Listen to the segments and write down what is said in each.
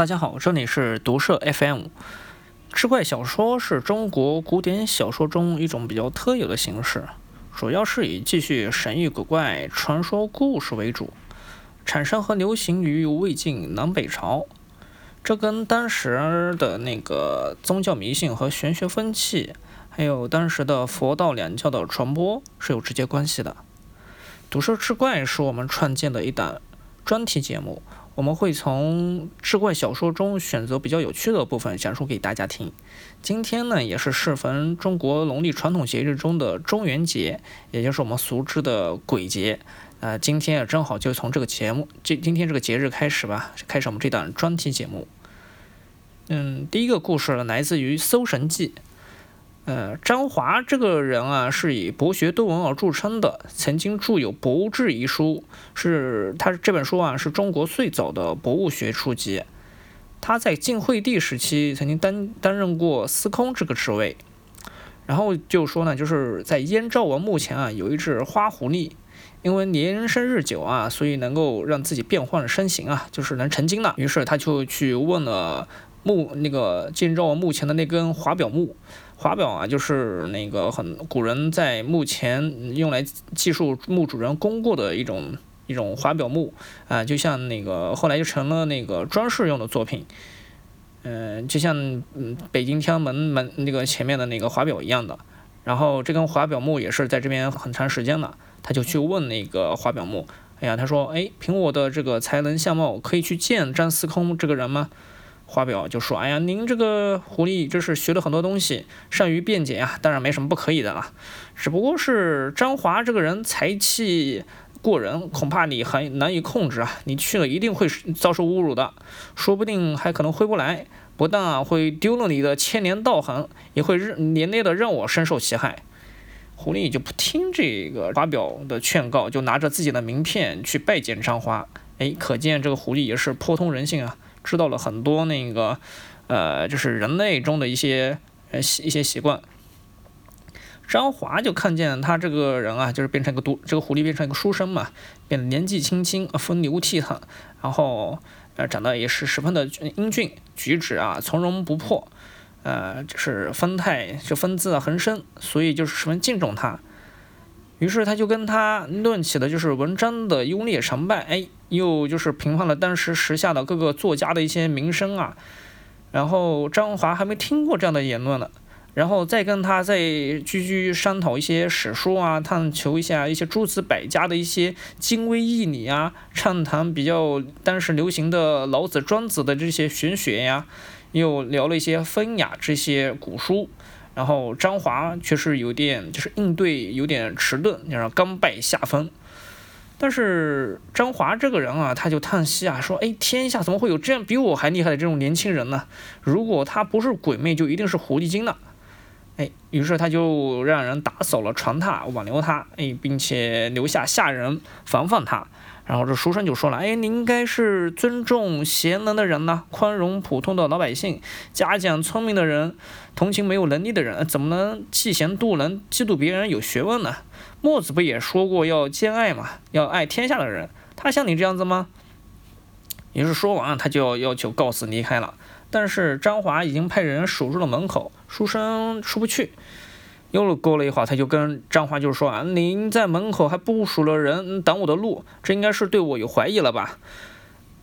大家好，这里是毒社 FM。志怪小说是中国古典小说中一种比较特有的形式，主要是以继续神异鬼怪传说故事为主，产生和流行于魏晋南北朝。这跟当时的那个宗教迷信和玄学风气，还有当时的佛道两教的传播是有直接关系的。毒社志怪是我们创建的一档专题节目。我们会从志怪小说中选择比较有趣的部分讲述给大家听。今天呢，也是适逢中国农历传统节日中的中元节，也就是我们俗知的鬼节。呃，今天也正好就从这个节目，这今天这个节日开始吧，开始我们这档专题节目。嗯，第一个故事来自于《搜神记》。呃，张华这个人啊，是以博学多闻而著称的，曾经著有《博物志》一书，是他这本书啊，是中国最早的博物学书籍。他在晋惠帝时期曾经担担任过司空这个职位。然后就说呢，就是在燕昭王墓前啊，有一只花狐狸，因为年生日久啊，所以能够让自己变换身形啊，就是能成精了。于是他就去问了墓那个晋昭王墓前的那根华表木。华表啊，就是那个很古人在墓前用来记述墓主人功过的一种一种华表木啊，就像那个后来就成了那个装饰用的作品，嗯，就像嗯北京天安门门那个前面的那个华表一样的。然后这根华表木也是在这边很长时间了，他就去问那个华表木，哎呀，他说，哎，凭我的这个才能相貌，可以去见张司空这个人吗？华表就说：“哎呀，您这个狐狸这是学了很多东西，善于辩解呀，当然没什么不可以的啦。只不过是张华这个人才气过人，恐怕你很难以控制啊。你去了一定会遭受侮辱的，说不定还可能回不来。不但啊会丢了你的千年道行，也会连累的让我深受其害。”狐狸就不听这个华表的劝告，就拿着自己的名片去拜见张华。哎，可见这个狐狸也是颇通人性啊。知道了很多那个，呃，就是人类中的一些呃习一些习惯。张华就看见他这个人啊，就是变成一个读这个狐狸变成一个书生嘛，变得年纪轻轻，风流倜傥，然后呃长得也是十分的英俊，举止啊从容不迫，呃就是风态就风姿横生，所以就是十分敬重他。于是他就跟他论起了就是文章的优劣成败，哎，又就是评判了当时时下的各个作家的一些名声啊。然后张华还没听过这样的言论呢，然后再跟他再继续商讨一些史书啊，探求一下一些诸子百家的一些精微义理啊，畅谈比较当时流行的老子、庄子的这些玄学呀，又聊了一些风雅这些古书。然后张华却是有点，就是应对有点迟钝，然后甘拜下风。但是张华这个人啊，他就叹息啊，说：“哎，天下怎么会有这样比我还厉害的这种年轻人呢？如果他不是鬼魅，就一定是狐狸精了。”哎，于是他就让人打扫了床榻，挽留他，哎，并且留下下人防范他。然后这书生就说了：“哎，你应该是尊重贤能的人呢，宽容普通的老百姓，嘉奖聪明的人，同情没有能力的人，怎么能嫉贤妒能，嫉妒别人有学问呢？墨子不也说过要兼爱嘛，要爱天下的人，他像你这样子吗？”于是说完，他就要要求告辞离开了。但是张华已经派人守住了门口，书生出不去。又过了一会儿，他就跟张华就说啊：“您在门口还部署了人挡我的路，这应该是对我有怀疑了吧？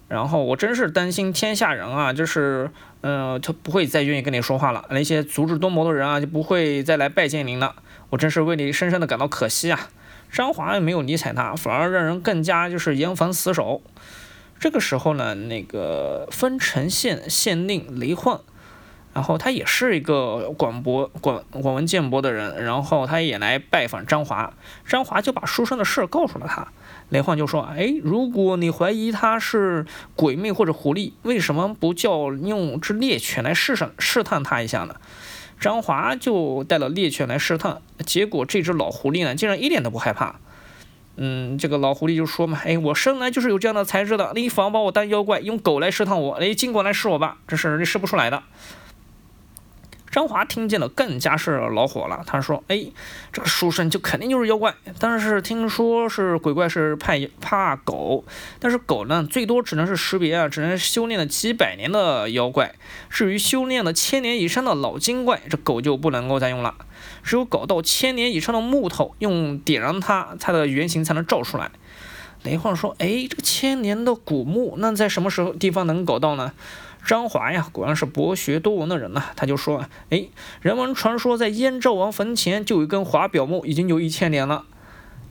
然后我真是担心天下人啊，就是，嗯，他不会再愿意跟你说话了。那些足智多谋的人啊，就不会再来拜见您了。我真是为你深深的感到可惜啊。”张华也没有理睬他，反而让人更加就是严防死守。这个时候呢，那个丰城县县令雷焕。然后他也是一个广博广广闻见博的人，然后他也来拜访张华，张华就把书生的事告诉了他。雷焕就说：“哎，如果你怀疑他是鬼魅或者狐狸，为什么不叫用只猎犬来试上试探他一下呢？”张华就带了猎犬来试探，结果这只老狐狸呢，竟然一点都不害怕。嗯，这个老狐狸就说嘛：“哎，我生来就是有这样的才智的，你反而把我当妖怪，用狗来试探我，哎，尽管来试我吧，这是你试不出来的。”张华听见了，更加是恼火了。他说：“哎，这个书生就肯定就是妖怪。但是听说是鬼怪是怕怕狗，但是狗呢，最多只能是识别啊，只能修炼了几百年的妖怪。至于修炼了千年以上的老精怪，这狗就不能够再用了。只有搞到千年以上的木头，用点燃它，它的原型才能照出来。”雷晃说：“哎，这个千年的古墓，那在什么时候地方能搞到呢？”张华呀，果然是博学多闻的人呐。他就说：“哎，人们传说在燕赵王坟前就有一根华表木，已经有一千年了。”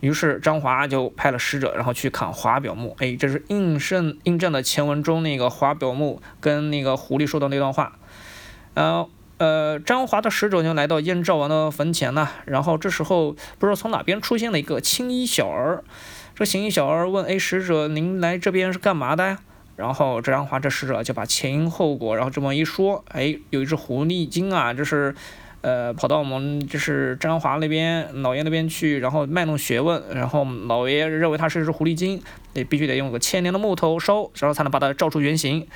于是张华就派了使者，然后去砍华表木。哎，这是印证印证了前文中那个华表木跟那个狐狸说的那段话。呃呃，张华的使者就来到燕赵王的坟前呐。然后这时候不知道从哪边出现了一个青衣小儿。这青衣小儿问：“哎，使者，您来这边是干嘛的呀？”然后这张华这使者就把前因后果，然后这么一说，哎，有一只狐狸精啊，就是，呃，跑到我们就是张华那边老爷那边去，然后卖弄学问，然后老爷认为他是一只狐狸精，得必须得用个千年的木头烧，然后才能把它照出原形。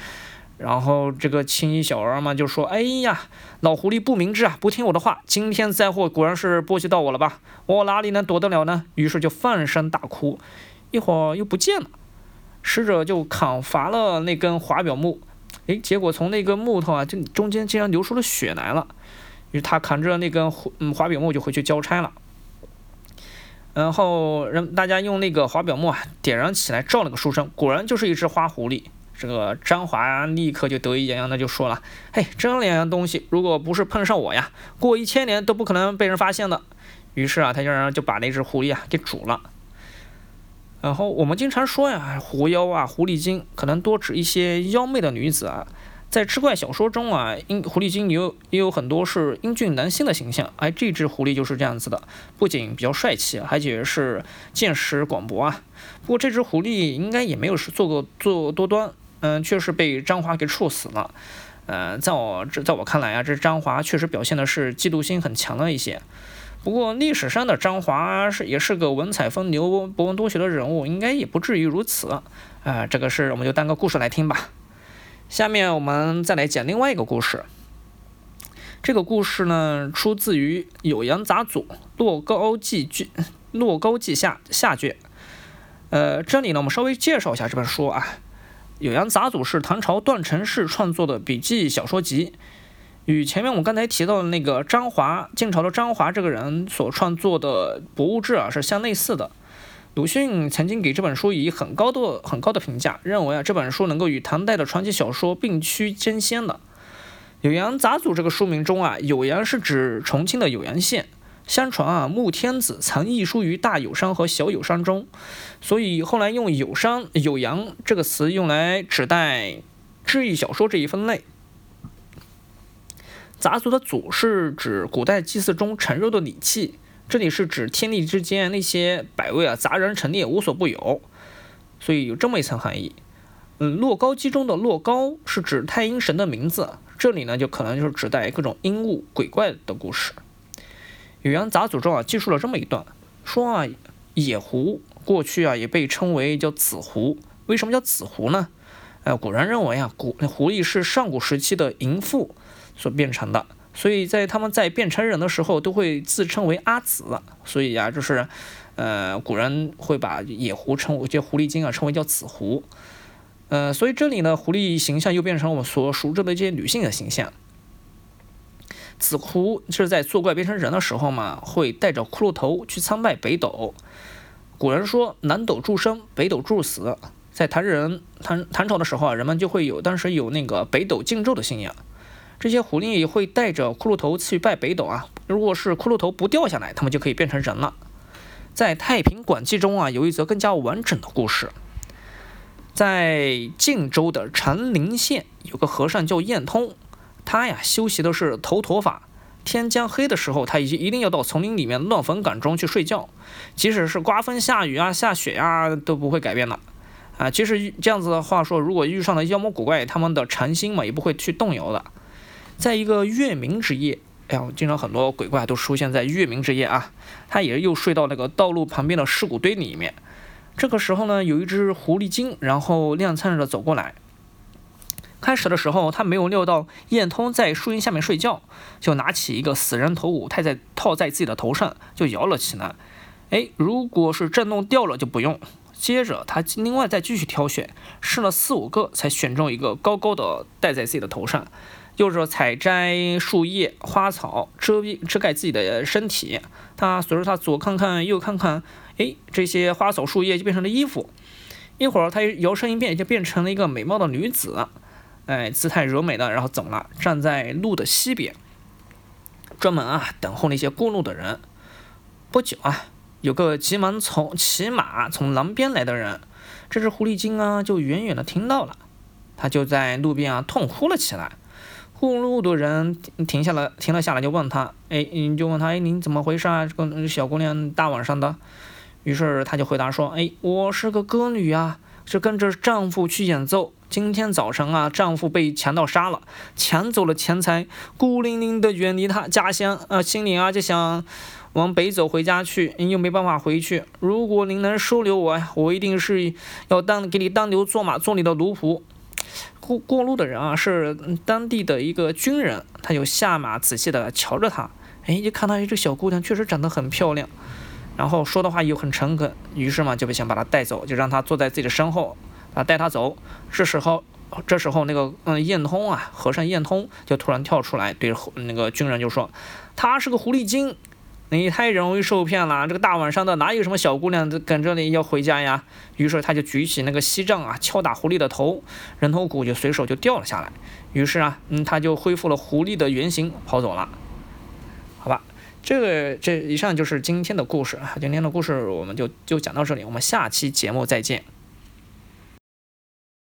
然后这个青衣小儿嘛就说：“哎呀，老狐狸不明智啊，不听我的话，今天灾祸果然是波及到我了吧？我哪里能躲得了呢？”于是就放声大哭，一会儿又不见了。使者就砍伐了那根华表木，哎，结果从那根木头啊，就中间竟然流出了血来了。于是他扛着那根嗯华表木就回去交差了。然后让大家用那个华表木啊点燃起来照那个书生，果然就是一只花狐狸。这个张华立刻就得意洋洋的就说了：“嘿，这两样东西，如果不是碰上我呀，过一千年都不可能被人发现的。”于是啊，他就让就把那只狐狸啊给煮了。然后我们经常说呀，狐妖啊、狐狸精，可能多指一些妖媚的女子啊。在志怪小说中啊，英狐狸精也有也有很多是英俊男性的形象。哎，这只狐狸就是这样子的，不仅比较帅气，而且是见识广博啊。不过这只狐狸应该也没有是做过作多端，嗯，确实被张华给处死了。嗯，在我这在我看来啊，这张华确实表现的是嫉妒心很强的一些。不过历史上的张华是也是个文采风流、博闻多学的人物，应该也不至于如此。啊，这个事我们就当个故事来听吧。下面我们再来讲另外一个故事。这个故事呢，出自于《酉阳杂俎·洛高记卷》《洛高记下》下卷。呃，这里呢，我们稍微介绍一下这本书啊，《酉阳杂俎》是唐朝段成式创作的笔记小说集。与前面我们刚才提到的那个张华，晋朝的张华这个人所创作的《博物志》啊，是相类似的。鲁迅曾经给这本书以很高的、很高的评价，认为啊这本书能够与唐代的传奇小说并驱争先的。《酉阳杂俎》这个书名中啊，酉阳是指重庆的酉阳县。相传啊，穆天子曾译书于大有山和小有山中，所以后来用有山、酉阳这个词用来指代志异小说这一分类。杂族的祖是指古代祭祀中盛肉的礼器，这里是指天地之间那些百味啊杂人陈列无所不有，所以有这么一层含义。嗯，洛高基中的洛高是指太阴神的名字，这里呢就可能就是指代各种阴物鬼怪的故事。酉阳杂祖中啊记述了这么一段，说啊野狐过去啊也被称为叫紫狐，为什么叫紫狐呢？呃，古人认为啊古狐狸是上古时期的淫妇。所变成的，所以在他们在变成人的时候都会自称为阿紫，所以呀，就是，呃，古人会把野狐称为叫狐狸精啊，称为叫紫狐，呃，所以这里呢，狐狸形象又变成我们所熟知的这些女性的形象。紫狐是在作怪变成人的时候嘛，会带着骷髅头去参拜北斗。古人说南斗助生，北斗助死，在唐人唐唐朝的时候啊，人们就会有当时有那个北斗敬咒的信仰。这些狐狸会带着骷髅头去拜北斗啊！如果是骷髅头不掉下来，他们就可以变成人了。在《太平广记》中啊，有一则更加完整的故事。在晋州的长陵县，有个和尚叫晏通，他呀修习的是头陀法。天将黑的时候，他已经一定要到丛林里面乱坟岗中去睡觉，即使是刮风下雨啊、下雪呀，都不会改变的。啊，其实这样子的话说，如果遇上了妖魔鬼怪，他们的禅心嘛，也不会去动摇的。在一个月明之夜，哎呀，经常很多鬼怪都出现在月明之夜啊。他也又睡到那个道路旁边的尸骨堆里面。这个时候呢，有一只狐狸精，然后踉跄着走过来。开始的时候，他没有料到燕通在树荫下面睡觉，就拿起一个死人头骨套在套在自己的头上，就摇了起来。哎，如果是震动掉了就不用。接着他另外再继续挑选，试了四五个才选中一个高高的戴在自己的头上。又是采摘树叶、花草遮蔽遮盖自己的身体。他随着他左看看右看看，哎，这些花草树叶就变成了衣服。一会儿他摇身一变，就变成了一个美貌的女子。哎，姿态柔美的，然后走了，站在路的西边，专门啊等候那些过路的人。不久啊，有个急忙从骑马从南边来的人，这只狐狸精啊就远远的听到了，他就在路边啊痛哭了起来。过路的人停下了，停了下来，就问他：“哎，你就问他，哎，您怎么回事啊？这个小姑娘大晚上的。”于是他就回答说：“哎，我是个歌女啊，是跟着丈夫去演奏。今天早晨啊，丈夫被强盗杀了，抢走了钱财，孤零零的远离他家乡，啊，心里啊就想往北走回家去，又没办法回去。如果您能收留我呀，我一定是要当给你当牛做马，做你的奴仆。”过过路的人啊，是当地的一个军人，他就下马仔细的瞧着他，哎，就看到这小姑娘确实长得很漂亮，然后说的话又很诚恳，于是嘛就想把她带走，就让她坐在自己的身后，啊，带她走。这时候，这时候那个嗯燕通啊，和尚燕通就突然跳出来，对那个军人就说，她是个狐狸精。你太容易受骗了，这个大晚上的哪有什么小姑娘跟着你要回家呀？于是他就举起那个锡杖啊，敲打狐狸的头，人头骨就随手就掉了下来。于是啊，嗯，他就恢复了狐狸的原形，跑走了。好吧，这个这以上就是今天的故事啊，今天的故事我们就就讲到这里，我们下期节目再见。